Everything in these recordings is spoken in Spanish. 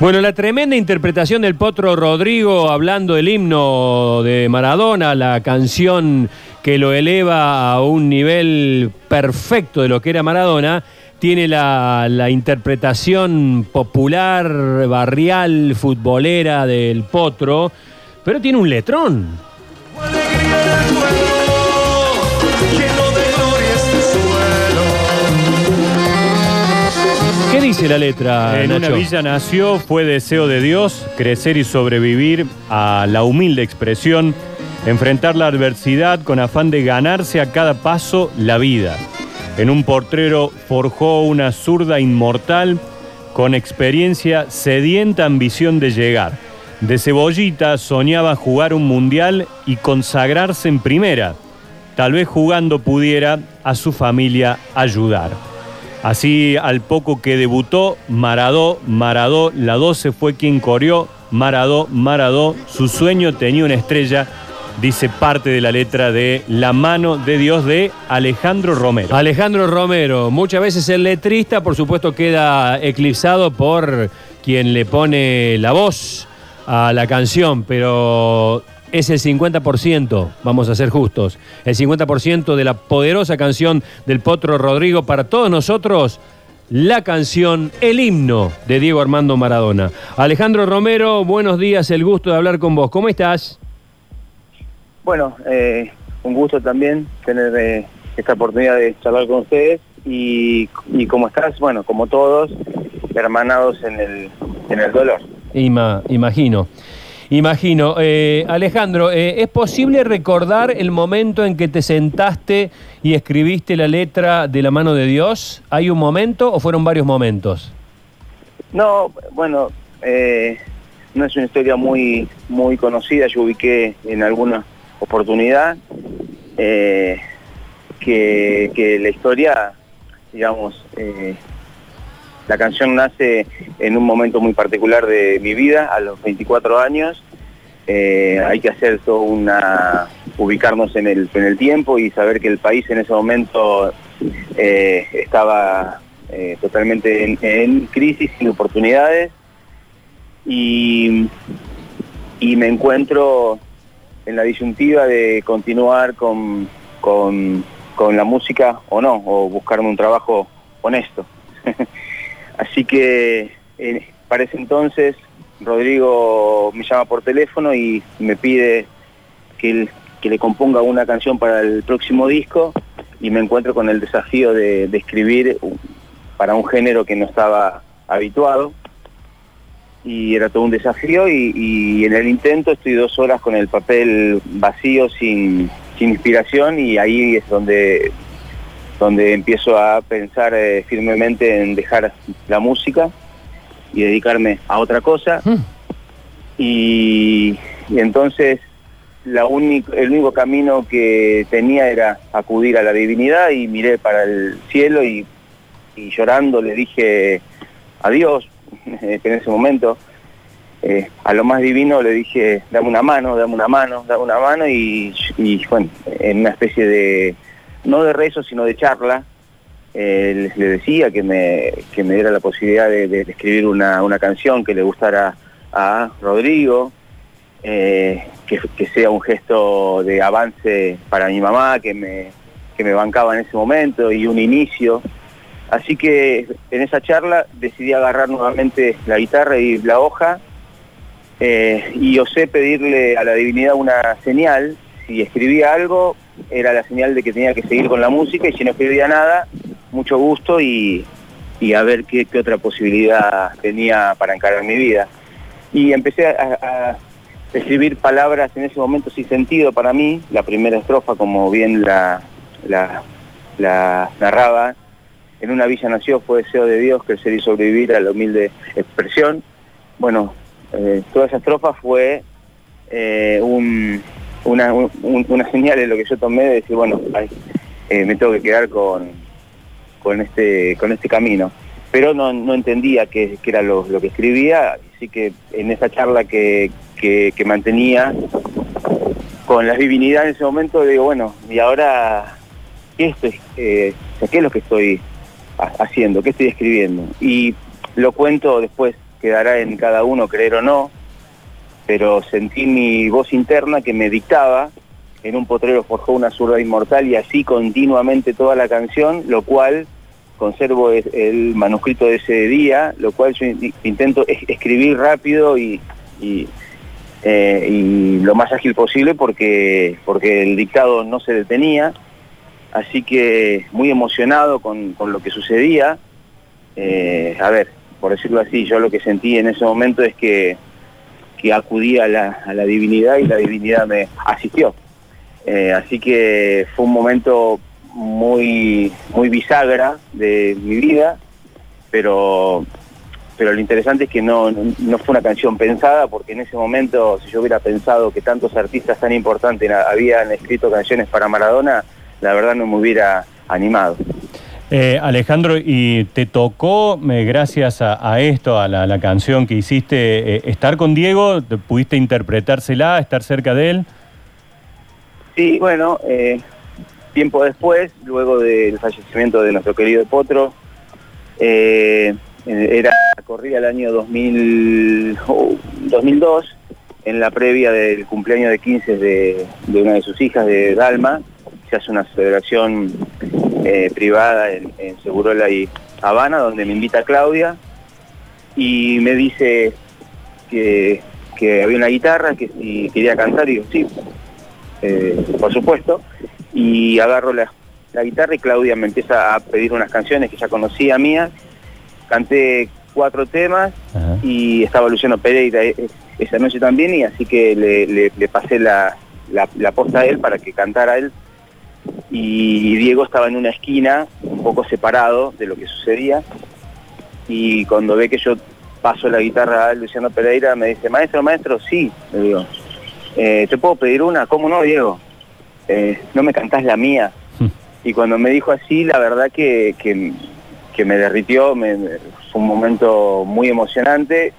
Bueno, la tremenda interpretación del Potro Rodrigo hablando del himno de Maradona, la canción que lo eleva a un nivel perfecto de lo que era Maradona, tiene la, la interpretación popular, barrial, futbolera del Potro, pero tiene un letrón. Dice la letra, En una villa nació, fue deseo de Dios crecer y sobrevivir a la humilde expresión, enfrentar la adversidad con afán de ganarse a cada paso la vida. En un portrero forjó una zurda inmortal con experiencia sedienta ambición de llegar. De cebollita soñaba jugar un mundial y consagrarse en primera. Tal vez jugando pudiera a su familia ayudar. Así, al poco que debutó, Maradó, Maradó, la 12 fue quien corrió, Maradó, Maradó, su sueño tenía una estrella, dice parte de la letra de La mano de Dios de Alejandro Romero. Alejandro Romero, muchas veces el letrista, por supuesto, queda eclipsado por quien le pone la voz a la canción, pero es el 50%, vamos a ser justos, el 50% de la poderosa canción del Potro Rodrigo para todos nosotros, la canción, el himno de Diego Armando Maradona. Alejandro Romero, buenos días, el gusto de hablar con vos. ¿Cómo estás? Bueno, eh, un gusto también tener eh, esta oportunidad de charlar con ustedes y, y como estás, bueno, como todos, hermanados en el, en el dolor. Ima- imagino. Imagino. Eh, Alejandro, eh, ¿es posible recordar el momento en que te sentaste y escribiste la letra de la mano de Dios? ¿Hay un momento o fueron varios momentos? No, bueno, eh, no es una historia muy, muy conocida, yo ubiqué en alguna oportunidad que, la historia, digamos, la canción nace en un momento muy particular de mi vida, a los 24 años. Eh, hay que hacer toda una, ubicarnos en el, en el tiempo y saber que el país en ese momento eh, estaba eh, totalmente en, en crisis, sin oportunidades. Y, me encuentro en la disyuntiva de continuar con, con, con la música o no, o buscarme un trabajo honesto. Así que eh, para ese entonces Rodrigo me llama por teléfono y me pide que, le componga una canción para el próximo disco y me encuentro con el desafío de, escribir para un género que no estaba habituado. Y era todo un desafío y, en el intento estoy dos horas con el papel vacío sin inspiración y ahí es donde donde empiezo a pensar eh, firmemente en dejar la música y dedicarme a otra cosa. Hmm. Y, y entonces la único, el único camino que tenía era acudir a la divinidad y miré para el cielo y, y llorando le dije adiós, que en ese momento eh, a lo más divino le dije dame una mano, dame una mano, dame una mano y, y bueno, en una especie de, no de rezo, sino de charla, eh, le, le decía que me, que me diera la posibilidad de escribir una, una canción que le gustara a Rodrigo, eh, que, que sea un gesto de avance para mi mamá, que me, que me bancaba en ese momento y un inicio. Así que en esa charla decidí agarrar nuevamente la guitarra y la hoja eh, y osé pedirle a la divinidad una señal. Si escribía algo, era la señal de que tenía que seguir con la música y si no escribía nada, mucho gusto y, y a ver qué, qué otra posibilidad tenía para encarar mi vida. Y empecé a, escribir palabras en ese momento sin sentido para mí. La primera estrofa, como bien la, la, la narraba, en una villa nació, fue deseo de Dios crecer y sobrevivir a la humilde expresión. Bueno, eh, toda esa estrofa fue eh, un- una, un- señal de lo que yo tomé de decir, bueno, eh, me tengo que quedar con, con, este, con este camino. Pero no, entendía qué, era lo, lo que escribía, así que en esa charla que, que, mantenía con la divinidad en ese momento, digo, bueno, y ahora, ¿qué, eh, ¿qué es lo que estoy ha- haciendo? ¿Qué estoy escribiendo? Y lo cuento después quedará en cada uno creer o no, pero sentí mi voz interna que me dictaba, en un potrero forjó una zurda inmortal y así continuamente toda la canción, lo cual conservo el manuscrito de ese día, lo cual yo in- intento es- escribir rápido y, y, eh, y lo más ágil posible porque, porque el dictado no se detenía, así que muy emocionado con, con lo que sucedía. Eh, a ver, por decirlo así, yo lo que sentí en ese momento es que, que acudí a la, a la divinidad y la divinidad me asistió. Eh, así que fue un momento muy, muy bisagra de mi vida, pero, pero lo interesante es que no, no fue una canción pensada, porque en ese momento, si yo hubiera pensado que tantos artistas tan importantes habían escrito canciones para Maradona, la verdad no me hubiera animado. Eh, Alejandro, ¿y te tocó, eh, gracias a, a esto, a la, canción que hiciste, eh, estar con Diego? ¿Te ¿Pudiste interpretársela, estar cerca de él? Sí, bueno, eh, tiempo después, luego del fallecimiento de nuestro querido Potro, era corría el año 2000, oh, 2002, en la previa del cumpleaños de 15 de, de una de sus hijas, de Dalma, se hace una celebración eh, privada en, en Segurola y Habana, donde me invita Claudia y me dice que, que había una guitarra, que si quería cantar, y digo, sí, eh, por supuesto, y agarro la, la guitarra y Claudia me empieza a pedir unas canciones que ya conocía mías, canté cuatro temas Ajá. y estaba Luciano Pereira eh, esa noche también y así que le, le- le pasé la, la, la posta a él para que cantara él y Diego estaba en una esquina un poco separado de lo que sucedía y cuando ve que yo paso la guitarra a Luciano Pereira me dice, maestro, maestro, sí, le digo, "Eh, ¿te puedo pedir una? ¿Cómo no, Diego? Eh, ¿No me cantás la mía? Y cuando me dijo así, la verdad que, que, que me derritió, me- fue un momento muy emocionante,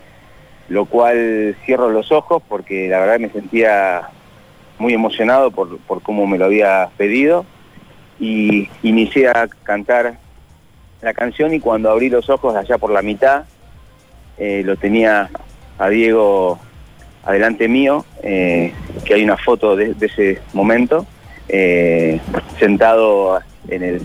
lo cual cierro los ojos porque la verdad me sentía muy emocionado por, por cómo me lo había pedido. Y inicié a cantar la canción y cuando abrí los ojos allá por la mitad eh, lo tenía a Diego adelante mío, eh, que hay una foto de, ese momento, eh, sentado en el,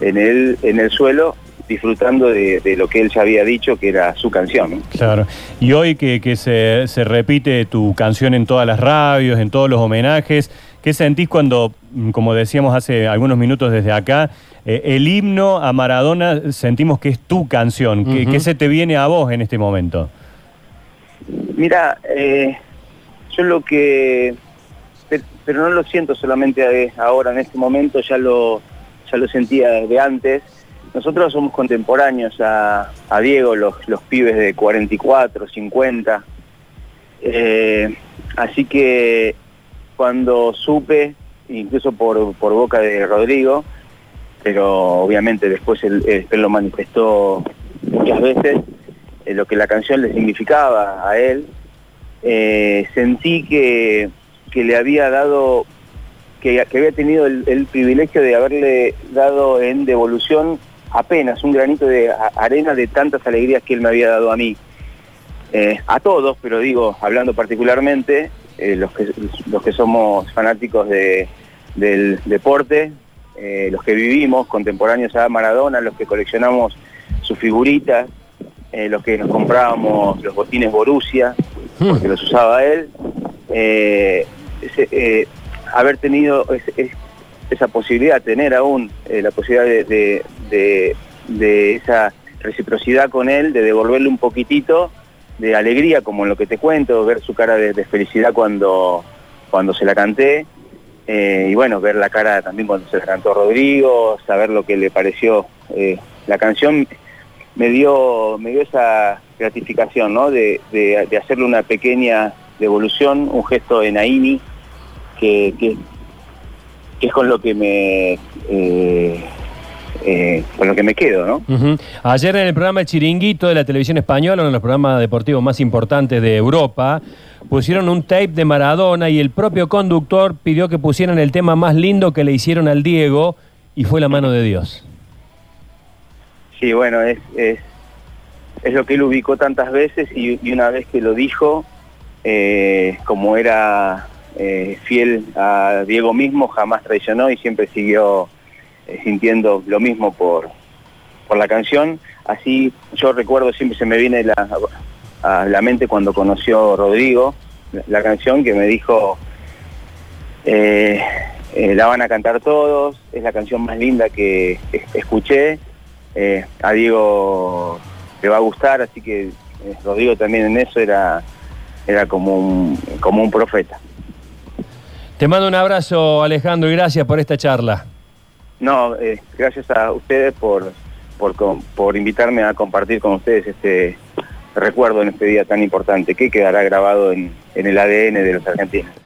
en, el, en el suelo disfrutando de, de lo que él ya había dicho que era su canción. ¿no? Claro. Y hoy que, que se, se repite tu canción en todas las radios, en todos los homenajes, ¿qué sentís cuando, mm, como decíamos hace algunos minutos desde acá, eh, el himno a Maradona sentimos que es tu canción? ¿Qué, se te viene a vos en este momento? Mira, eh, yo lo que, pe- pero no lo siento solamente ahora en este momento, ya lo, ya lo sentía desde antes. Nosotros somos contemporáneos a, Diego, los, los pibes de 44, 50. Eh, así que cuando supe, incluso por, por boca de Rodrigo, pero obviamente después él, lo manifestó muchas veces, eh, lo que la canción le significaba a él, eh, sentí que, que le había dado, que, que había tenido el privilegio de haberle dado en devolución apenas un granito de arena de tantas alegrías que él me había dado a mí. Eh, a todos, pero digo, hablando particularmente, eh, los, que, los que somos fanáticos de, del deporte, eh, los que vivimos contemporáneos a Maradona, los que coleccionamos sus figuritas, los que nos comprábamos los botines Borussia, porque los usaba él, haber tenido esa posibilidad, tener aún la posibilidad de- de- esa reciprocidad con él, de devolverle un poquitito de alegría, como en lo que te cuento, ver su cara de, felicidad cuando, cuando se la canté, eh, y bueno, ver la cara también cuando se la cantó Rodrigo, saber lo que le pareció eh, la canción, me dio, me dio esa gratificación, ¿no? De, de- de hacerle una pequeña devolución, un gesto en Aini, que, que, que es con lo que me eh, eh, con lo que me quedo, ¿no? Ayer en el programa El Chiringuito de la televisión española, uno de los programas deportivos más importantes de Europa, pusieron un tape de Maradona y el propio conductor pidió que pusieran el tema más lindo que le hicieron al Diego y fue la mano de Dios. Sí, bueno, es, es es lo que él ubicó tantas veces y, y una vez que lo dijo, eh, como era eh, fiel a Diego mismo, jamás traicionó y siempre siguió sintiendo lo mismo por, por la canción. Así yo recuerdo, siempre se me viene la, a la mente cuando conoció Rodrigo la, canción que me dijo, eh, eh, la van a cantar todos, es la canción más linda que es- escuché, eh, a Diego le va a gustar, así que eh, Rodrigo también en eso era, era como, un, como un profeta. Te mando un abrazo, Alejandro, y gracias por esta charla. No, eh, gracias a ustedes por, por, por invitarme a compartir con ustedes este recuerdo en este día tan importante que quedará grabado en, en el ADN de los argentinos.